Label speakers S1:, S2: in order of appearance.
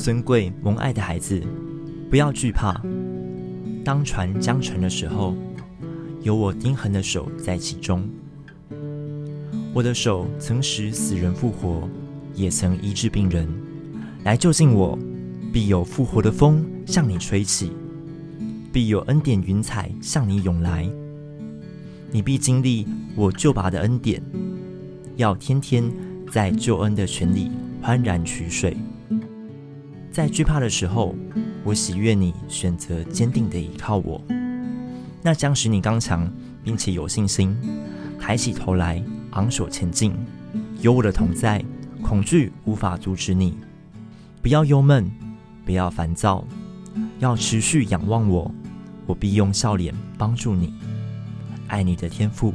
S1: 尊贵蒙爱的孩子，不要惧怕。当船将沉的时候，有我钉痕的手在其中。我的手曾使死人复活，也曾医治病人。来就近我，必有复活的风向你吹起，必有恩典云彩向你涌来。你必经历我救拔的恩典，要天天在救恩的泉里欢然取水。在惧怕的时候，我喜悦你选择坚定的依靠我，那将使你刚强，并且有信心，抬起头来。昂首前进，有我的同在，恐惧无法阻止你。不要忧闷，不要烦躁，要持续仰望我，我必用笑脸帮助你。爱你的天赋。